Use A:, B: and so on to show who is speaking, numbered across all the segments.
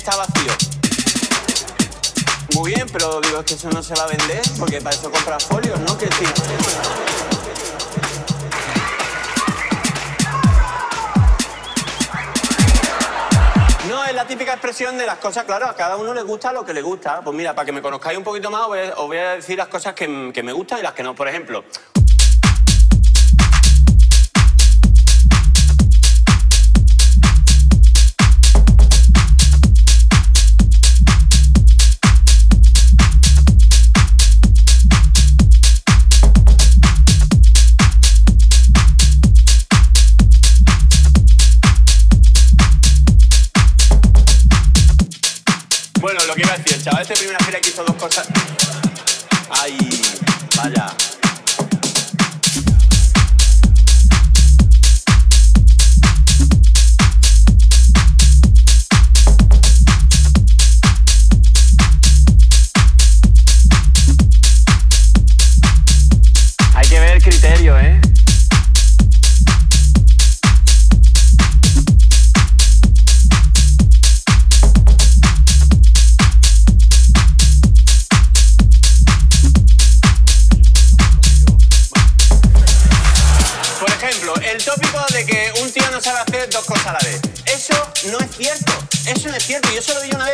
A: está vacío. Muy bien, pero digo, es que eso no se va a vender, porque para eso compras folios, ¿no? Que sí. No, es la típica expresión de las cosas, claro, a cada uno le gusta lo que le gusta. Pues mira, para que me conozcáis un poquito más, os voy a, decir las cosas que, que me gustan y las que no. Por ejemplo, chaval este primera fila que hizo dos cosas.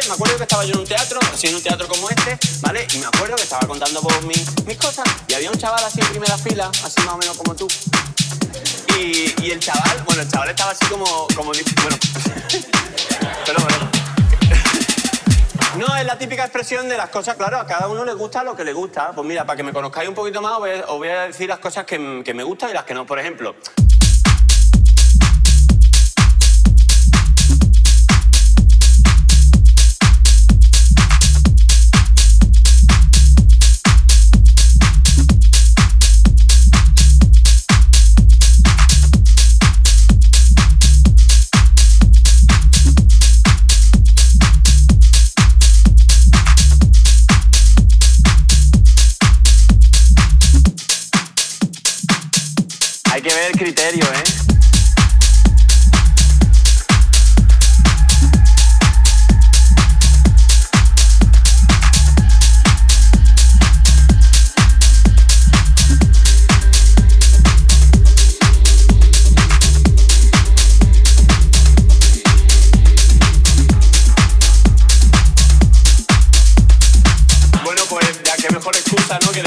A: Me acuerdo que estaba yo en un teatro, así en un teatro como este, ¿vale? Y me acuerdo que estaba contando por mis, cosas y había un chaval así en primera fila, así más o menos como tú. Y, y el chaval, bueno, el chaval estaba así como, bueno, pero bueno. No, es la típica expresión de las cosas, claro, a cada uno le gusta lo que le gusta. Pues mira, para que me conozcáis un poquito más, os voy a, decir las cosas que me gustan y las que no. Por ejemplo, criterio, ¿eh? Bueno, pues ya que mejor excusa, ¿no? Que